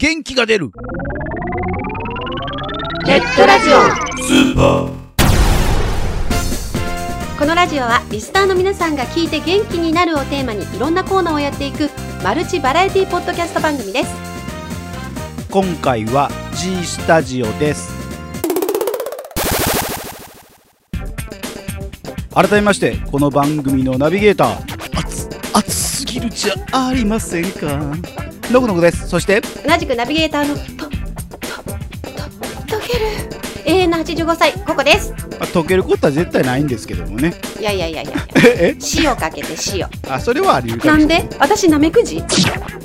元気が出る。ネットラジオ。スーパー。このラジオはリスナーの皆さんが聞いて元気になるをテーマにいろんなコーナーをやっていくマルチバラエティポッドキャスト番組です。今回は G スタジオです。改めましてこの番組のナビゲーター。熱熱すぎるじゃありませんかのこのこです。そして同じくナビゲーターのととととける永遠の85歳ここです。まあ溶けることは絶対ないんですけどもね。いやいやいやいや。え？塩かけて塩。あそれはあり得るかなんもしれない。で？私なめくじ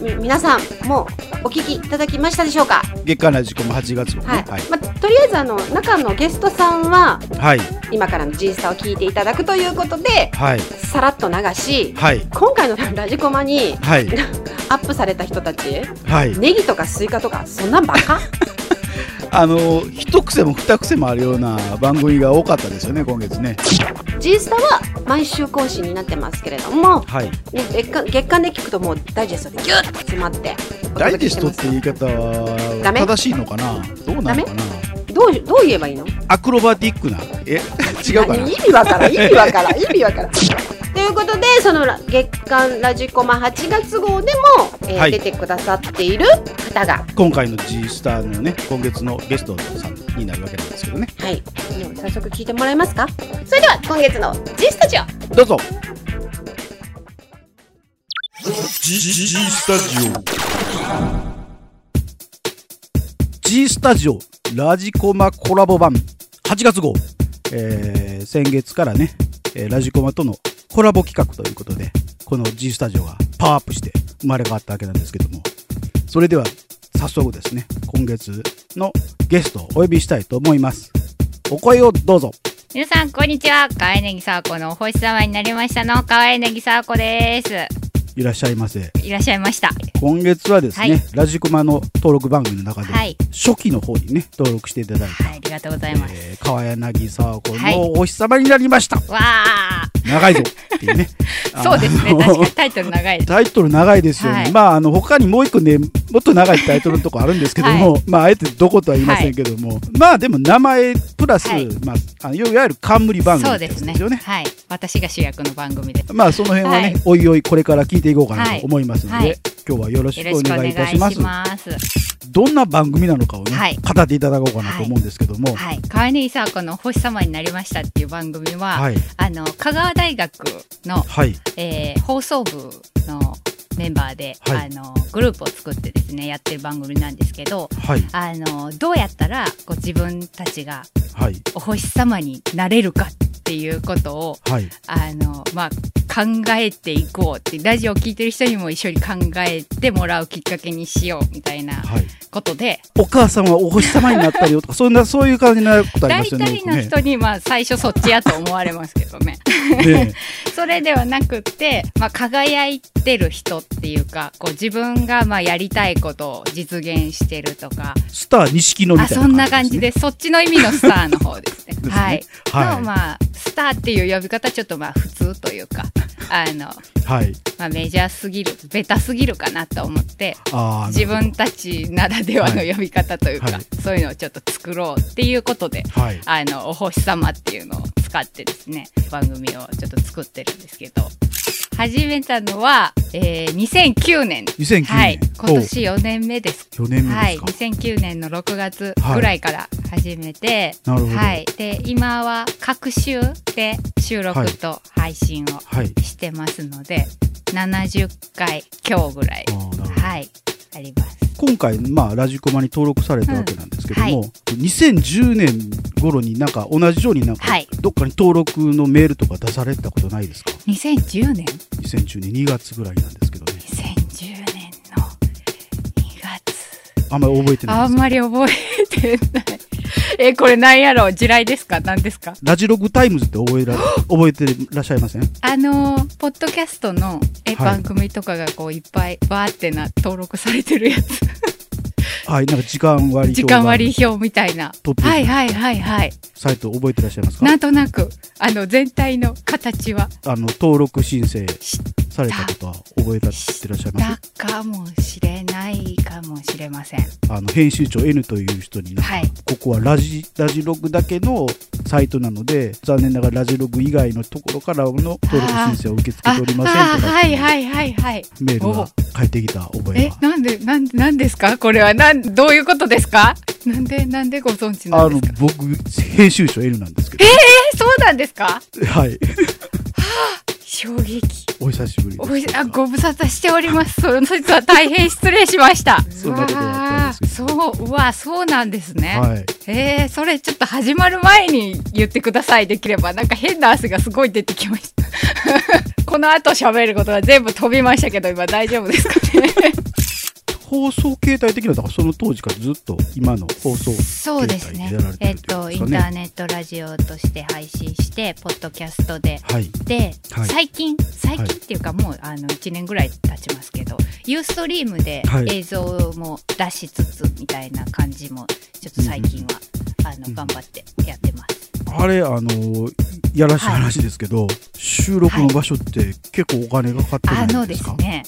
み皆さんもうお聞きいただきましたでしょうか？月間ラジコも8月号ね。はい、まあ、とりあえずあの中のゲストさんははい。今からのスタを聞いていただくということではい。さらっと流しはい。今回のラジコマにはい。アップされた人たちはい。ネギとかスイカとかそんなんばっか？あの一癖も二癖もあるような番組が多かったですよね今月ね。G スタは毎週更新になってますけれども、はい。ね、月間月間で聞くともうダイジェストでギュッと詰まっておダイジェストって言い方は正しいのかな？どうなのかな？どうどう言えばいいの？アクロバティックな。え？違うかな？何？意味わからん。意味わからん。意味わからんということでその月間ラジコマ8月号でも、えーはい。出てくださっている方が。今回の G スターのね今月のゲストさんになるわけなんですけどね。はい。では早速聞いてもらえますか？それでは今月の G スタジオ。どうぞ。G, G, G スタジオ。G スタジオラジコマコラボ版8月号、えー先月からね、えーラジコマとのコラボ企画ということでこの G スタジオがパワーアップして生まれ変わったわけなんですけどもそれでは早速ですね今月のゲストをお呼びしたいと思いますお声をどうぞ皆さん、こんにちは。かわいねぎさわこのお星様になりましたの、かわいねぎさわこです。いらっしゃいませいらっしゃいました。今月はですね、はいラジコマの登録番組の中で、はい初期の方にね登録していただいた、がとうございます。えー、川柳沢子はい。のお星様になりました、わあ長いぞ。っていうね。そうですね。確かにタイトル長いです。タイトル長いですよね、はい。まああの他にもう一個ねもっと長いタイトルのとこあるんですけども、まああえてどことは言いませんけども、まあでも名前プラス、はい。まああのいわゆる冠番組ですねつですよね。はい。私が主役の番組で。す。まあその辺はね、はい。おいおいこれから聞いていこうかなと思いますので、はい。はい。今日はよろしくお願いいいたします。どんな番組なのかをね、はい。語っていただこうかなと思うんですけども、はい。かわいねぎさわこのお星様になりましたっていう番組は、はい。あの、香川大学の、はい。えー放送部のメンバーで、はい。あの、グループを作ってですね、やってる番組なんですけど、はい。あの、どうやったら、こう自分たちがはい。お星様になれるかっていうことを、はい。あの、まあ、考えていこうって、ラジオを聞いてる人にも一緒に考えてもらうきっかけにしようみたいなはい。ことで、お母さんはお星様になったよとか そんなそういう感じになることありま大すよね。体の人に、まあ、最初そっちやと思われますけどね。ね それではなくって、まあ、輝いてる人っていうか、こう自分がまあやりたいことを実現してるとか、スター錦野みあ、たいなそんな感じでで、そっちの意味のスターの方ですね。すね。はい。はい。の、まあ、スターっていう呼び方ちょっとまあ普通というか、あの、はいまあメジャーすぎる、ベタすぎるかなと思って、自分たちならではの呼び方というか、はいそういうのをちょっと作ろうっていうことで、はいあの、お星様っていうのを使ってですね、番組をちょっと作ってるんですけど、始めたのは、えー、2009年。2009年はい。今年4年目です。4年目はい。ですか、2009年の6月ぐらいから始めて、はい。で、今は各週で収録と配信をはいしてますので、70回今日ぐらいはい、あります。今回、まあ、ラジコマに登録されたわけなんですけども、うんはい2010年頃になんか同じようになんか、はいどっかに登録のメールとか出されたことないですか？2010年？2010年2月ぐらいなんですけどね ?2010 年の2月。あんまり覚えてないあんまり覚えてない。え、これ何やろう？地雷ですか？何ですか？ラジログタイムズって覚えら 覚えてらっしゃいません？あのー、ポッドキャストのえ、はい。番組とかがこういっぱいバーってな登録されてるやつ。はいなんか時間割表時間割表みたいな。はいはいはいはい。サイト覚えてらっしゃいますか？なんとなく、あの全体の形は。あの登録申請されたことは覚えたってらっしゃいます？だかもしれないかもしれません。あの編集長 N という人にはい。ここはラジラジログだけのサイトなので残念ながらラジログ以外のところからの登録申請を受け付けておりませんあとかはいはいはいはい。メールが返ってきた覚ええが、なんで、なん、なんですか？これは、なん、どういうことですか？なんで、なんでご存知なあのんですか？僕編集長 N なんですけど。え、そうなんですか？はい衝撃。お久しぶりですあご無沙汰しております。その実は大変失礼しました。そんなことがあったんですけどうわーそう、うわ、そうなんですね。はいえー、それちょっと始まる前に言ってくださいできれば、なんか変な汗がすごい出てきました。この後喋ることが全部飛びましたけど、今大丈夫ですかね。放送形態的にはだからその当時からずっと今の放送そうですね。でやられ。てえっるってことインターネットラジオとして配信して、ポッドキャストで。はい。で、はい。最近、最近っていうかもう、あの、1年ぐらい経ちますけど、ユーストリームではい。映像も出しつつ、みたいな感じも、ちょっと最近は、あの、うん頑張ってやってます。あれあのやらしい話ですけど、収録の場所って結構お金がかかってないあのんでかですすね、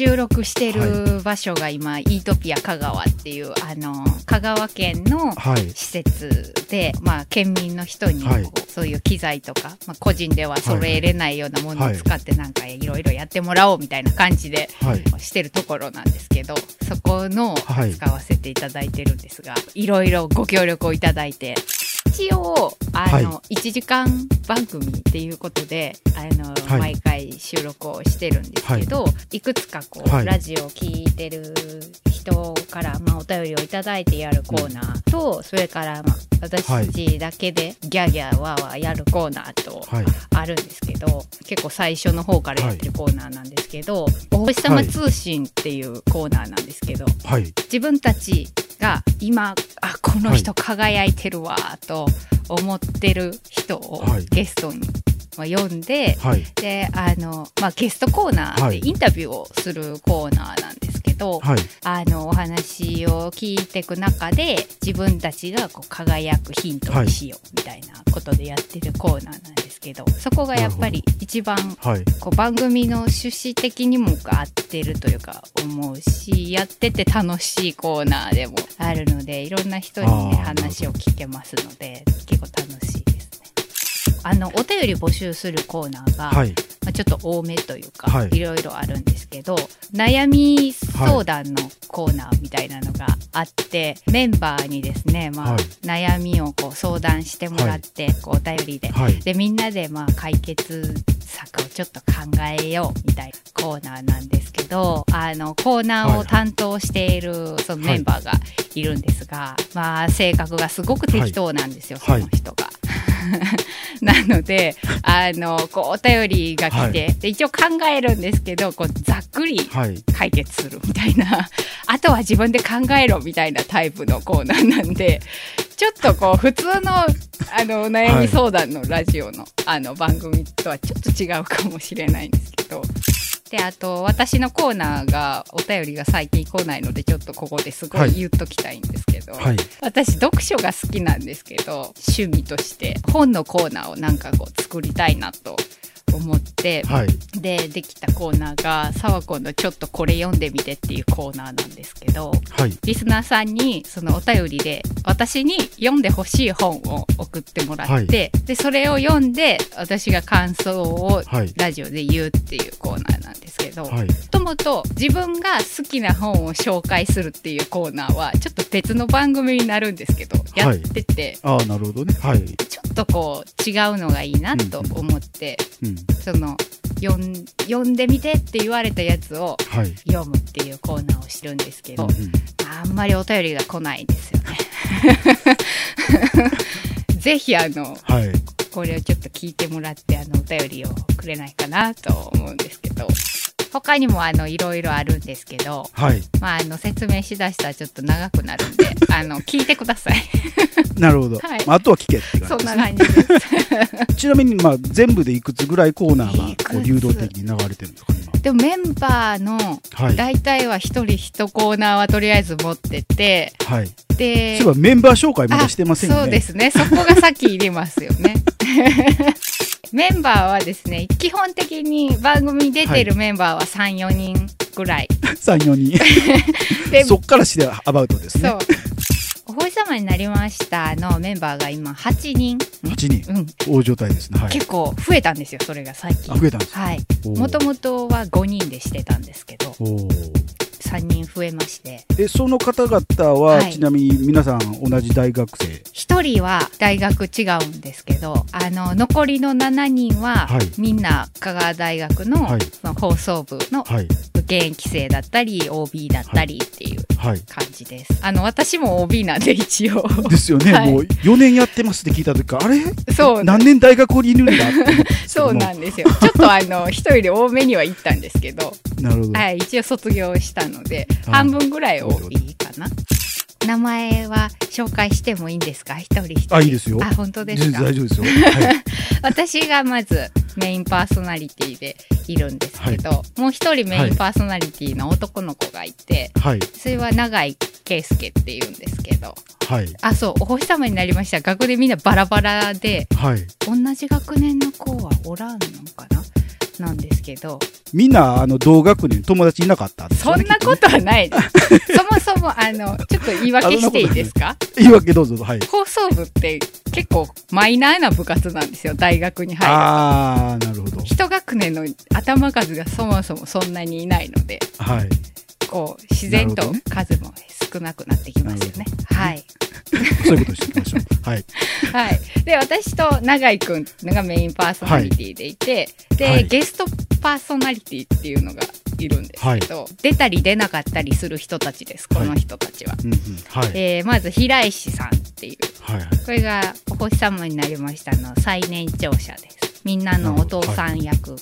収録してる場所が今、イートピア香川っていう、あの、香川県のはい。施設で、まあ、県民の人にこう、はいそういう機材とか、まあ、個人では揃えれないようなものを使ってなんかいろいろやってもらおうみたいな感じではい。してるところなんですけどそこのはい。使わせていただいてるんですが、いろいろご協力をいただいて一応あの、は1時間番組っていうことであの、はい。毎回収録をしてるんですけど、い、くつかこう、はい。ラジオを聞いてる人から、まあ、お便りをいただいてやるコーナーと、それから、まあ、私たちだけでギャーギャーワーワーやるコーナーとはい。あるんですけど結構最初の方からやってるコーナーなんですけど「お星様通信」っていうコーナーなんですけど、はい。自分たちが今あこの人輝いてるわと思ってる人をはい。ゲストにまあ呼んで、はい。であの、まあ、ゲストコーナーはい。でインタビューをするコーナーなんですけど、はい。あのお話を聞いていく中で自分たちがこう輝くヒントにしようみたいなことでやってるコーナーなんですけど、そこがやっぱり一番はい。こう番組の趣旨的にも合ってるというか思うしやってて楽しいコーナーでもあるのでいろんな人にね話を聞けますので結構楽しい。あのお便り募集するコーナーが、はい。まあ、ちょっと多めというか、はい。い、ろいろあるんですけど悩み相談のコーナーみたいなのがあって、メンバーにですね、まあはい。悩みをこう相談してもらって、こうお便りで、はい。でみんなでまあ解決策をちょっと考えようみたいなコーナーなんですけどあのコーナーを担当しているそのメンバーがいるんですが、まあ性格がすごく適当なんですよ、はい。その人が。なのであのこうお便りが来て、で一応考えるんですけどこうざっくりはい。解決するみたいな。あとは自分で考えろみたいなタイプのコーナーなんでちょっとこう普通のあのお悩み相談のラジオの,、あの番組とはちょっと違うかもしれないんですけど。であと私のコーナーがお便りが最近来ないのでちょっとここですごはいい。言っときたいんですけど、はい。私読書が好きなんですけど趣味として本のコーナーをなんかこう作りたいなと思って、はい。でできたコーナーが「さわこのちょっとこれ読んでみて」っていうコーナーなんですけどはい。リスナーさんにそのお便りで私に読んでほしい本を送ってもらって、はい。でそれを読んで私が感想をはい。ラジオで言うっていうコーナーなんですけど、はい。もともと自分が好きな本を紹介するっていうコーナーはちょっと別の番組になるんですけど、やっててああなるほどね。はい。ちょっとこう違うのがいいなと思って、うんその読ん読んでみてって言われたやつをはい。読むっていうコーナーをしてるんですけど、うんうん。あんまりお便りが来ないんですよね。ぜひあのはい。これをちょっと聞いてもらってあのお便りをくれないかなと思うんですけど他にもあのいろいろあるんですけど、はい。まあ、あの説明しだしたらちょっと長くなるんで あの聞いてください。なるほど、はい。まあ、あとは聞けってそ感んじです、ね、な感じです。ちなみに、まあ、全部でいくつぐらいコーナーがこう流動的に流れてるんですか今。でもメンバーのはい。大体は一人一コーナーはとりあえず持っててはい。でそういえばメンバー紹介まだしてませんよね。あそうですね。そこが先いりますよね メンバーはですね、基本的に番組に出てるメンバーは3、4人ぐらい。3、4人。で、そっからしてアバウトですねそう。。お星様になりましたのメンバーが今8人。8人。うん。大状態ですね。はい。結構増えたんですよ、それが最近あ、。増えたんですか？はい。もともとは5人でしてたんですけど、3人増えまして、え、その方々は、はいちなみに皆さん同じ大学生？1人は大学違うんですけど、あの、残りの7人は、はいみんな香川大学の,、はいその放送部のはい。現役生だったり、OB だったりっていうはい。感じです。あの、私も OB なんで一応。ですよね。はいもう4年やってますって聞いた時から、あれ？そう何年大学にいるんだ？そうなんですよ。ちょっとあの、人より多めには行ったんですけど、なるほど。はい、一応卒業したので、はい半分ぐらい多いかな。名前は紹介してもいいんですか？一人一人。あいいですよあ、本当ですか？大丈夫ですよ。はい。私がまずメインパーソナリティでいるんですけど、もう一人メインパーソナリティの男の子がいて、はい。それは永井圭介っていうんですけど、はい。あ、そう、お星様になりました。学でみんなバラバラで、はい。同じ学年の子はおらんのかな？なんですけど、みんな、あの、同学年、友達いなかった？ねそんなことはないです。そもそも、あの、ちょっと言い訳していいですか？言い訳どうぞ。はい。放送部って結構マイナーな部活なんですよ、大学に入ると。あー、なるほど。一学年の頭数がそもそもそんなにいないので、はい。こう、自然と数も少なくなってきますよね。はい。そういうことしていきましょう。はい。はい。で、私と永井くんがメインパーソナリティでいて、で、はいゲストパーソナリティっていうのがいるんですけど、出たり出なかったりする人たちです、この人たちは。うん。えーまず平石さんっていうはいはい。これがお星様になりましたの最年長者ですみんなのお父さん役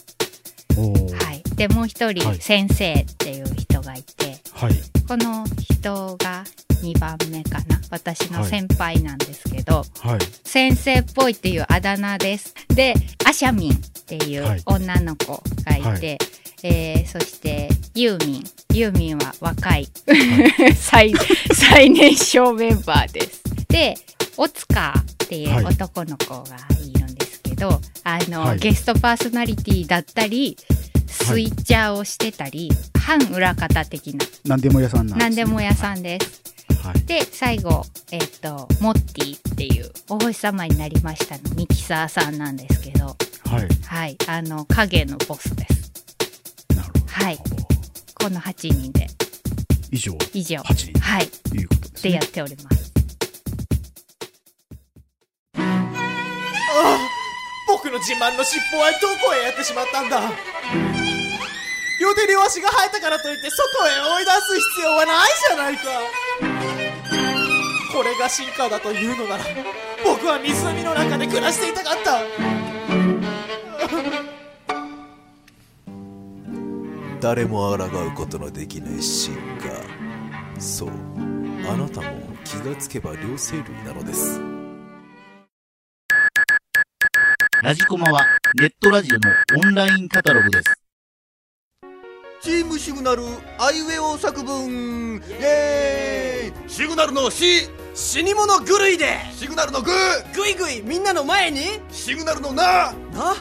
はい、でもう一人、はい。先生っていう人がいてはい。この人が2番目かな。私の先輩なんですけど、はい。先生っぽいっていうあだ名です。でアシャミンっていうはい。女の子がいて、はい。えーそしてユーミン。ユーミンは若い、最最年少メンバーです。でオツカーっていう男の子がいるんですけど、あの、はい。ゲストパーソナリティだったりスイッチャーをしてたり、反裏方的な。何でも屋さんなんです、何でも屋さんです。はい。で最後えっ、とモッティっていうお星様になりましたの。ミキサーさんなんですけど。はい。はい。あの影のボスです。なるほど。はい。この8人で。以上、以上。8人。はい。ということですね。でやっ。ております。僕の自慢の尻尾はどこへやってしまったんだ？両手両足が生えたからといって外へ追い出す必要はないじゃないか。これが進化だというのなら僕は湖の中で暮らしていたかった。誰も抗うことのできない進化そうあなたも気がつけば両生類なのです。ラジコマはネットラジオのオンラインカタログです。チームシグナルアイウェオ作文。イエーイ。シグナルの C 死に物狂いで。シグナルのグぐいぐいみんなの前に。シグナルのナな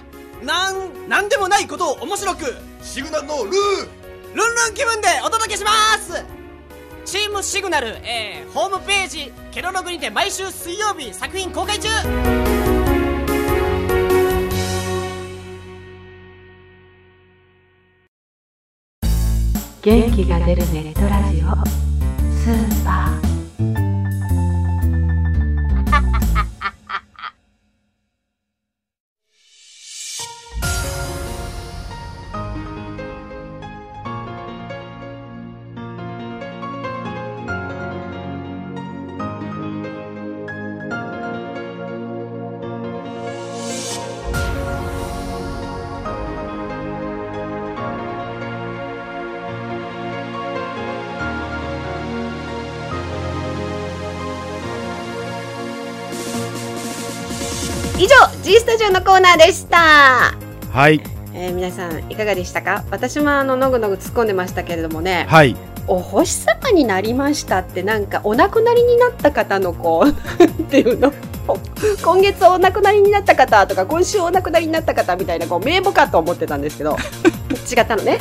なんなんでもないことを面白く。シグナルのルルンルン気分でお届けします。チームシグナル、えー、ホームページケロログにて毎週水曜日作品公開中元気が出るネットラジオ。スーパー。G スタジオのコーナーでした。はい。えー皆さんいかがでしたか？私もあののぐのぐ突っ込んでましたけれどもね、はい。お星様になりましたってなんかお亡くなりになった方のこう なんていうの？今月お亡くなりになった方とか今週お亡くなりになった方みたいなこう名簿かと思ってたんですけど違ったのね。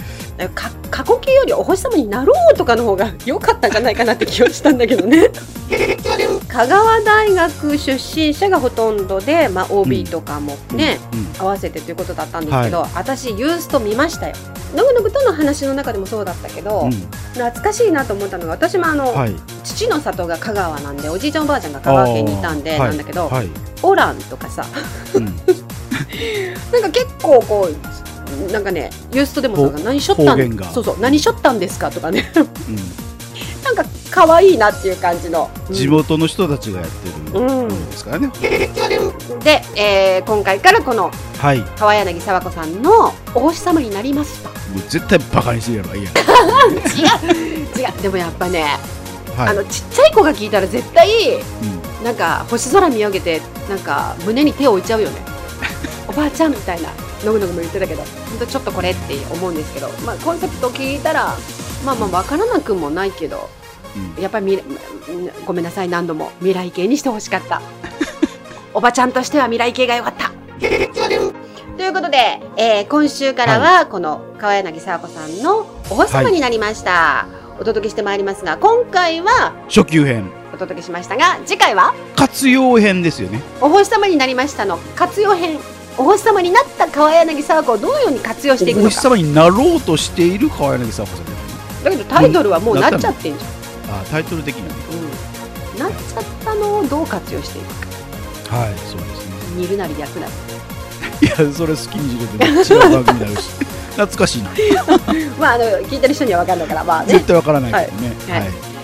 か過去形よりお星様になろうとかの方が良かったんじゃないかなって気がしたんだけどね。香川大学出身者がほとんどで、まあ、OB とかもね、うん合わせてということだったんですけど、私ユースト見ましたよ。のぐのぐとの話の中でもそうだったけど、うん。懐かしいなと思ったのが私もあの、はい。父の里が香川なんでおじいちゃんおばあちゃんが香川県にいたんでなんだけど、はい。オランとかさ。うん。なんか結構こうなんかねユーストでもそうだ何しょったん？そうそう何しょったんですかとかね。うん。なんか可愛いなっていう感じの、うん。地元の人たちがやってるものですからね。で、えー今回からこのはい。も川柳沢子さんのお星様になりました。う絶対バカにしてるやろ。いいや。違う。でもやっぱね、はい。あのちっちゃい子が聞いたら絶対うん。なんか星空見上げてなんか胸に手を置いちゃうよね。おばあちゃんみたいなのぐのぐも言ってたけど。本当ちょっとこれって思うんですけど、まあ、コンセプト聞いたらまあまあ分からなくもないけど。うん。やっぱりみごめんなさい何度も未来系にしてほしかった。おばちゃんとしては未来系が良かった。ということで、えー今週からはこの川柳沢子さんのお星様になりました、お届けしてまいりますが今回は初級編。お届けしましたが次回は活用編ですよね。お星様になりましたの活用編お星様になった川柳沢子をどのように活用していくお星のか様になろうとしている川柳さんこさんじゃないだけどタイトルはもうなっちゃってんじあタイトル的に。うん、なっちゃったのをどう活用していく。かはい、そうですね。煮るなり焼くなりいや、それ好きにしろって違う番組になるし。懐かしいな。まああの聞いてる人には分かんないからまあね。絶、対わからないけどね。はい。はい。えー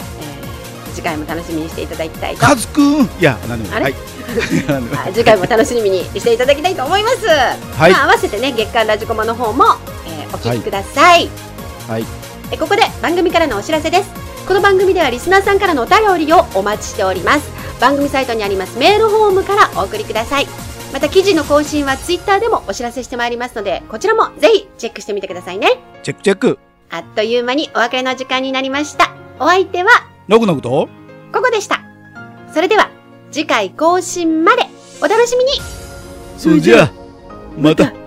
次回も楽しみにしていただきたいと。カズくん。いや、なんでもはい。次回も楽しみにしていただきたいと思います、はい。まあ、合わせてね月刊ラジコマの方も、えーお聞きください、はい。えここで番組からのお知らせです。この番組ではリスナーさんからのお便りをお待ちしております。番組サイトにありますメールフォームからお送りください。また記事の更新はツイッターでもお知らせしてまいりますのでこちらもぜひチェックしてみてくださいね。チェックチェック。あっという間にお別れの時間になりました。お相手はのぐのぐとここでした。それでは次回更新までお楽しみにそれじゃあ、また。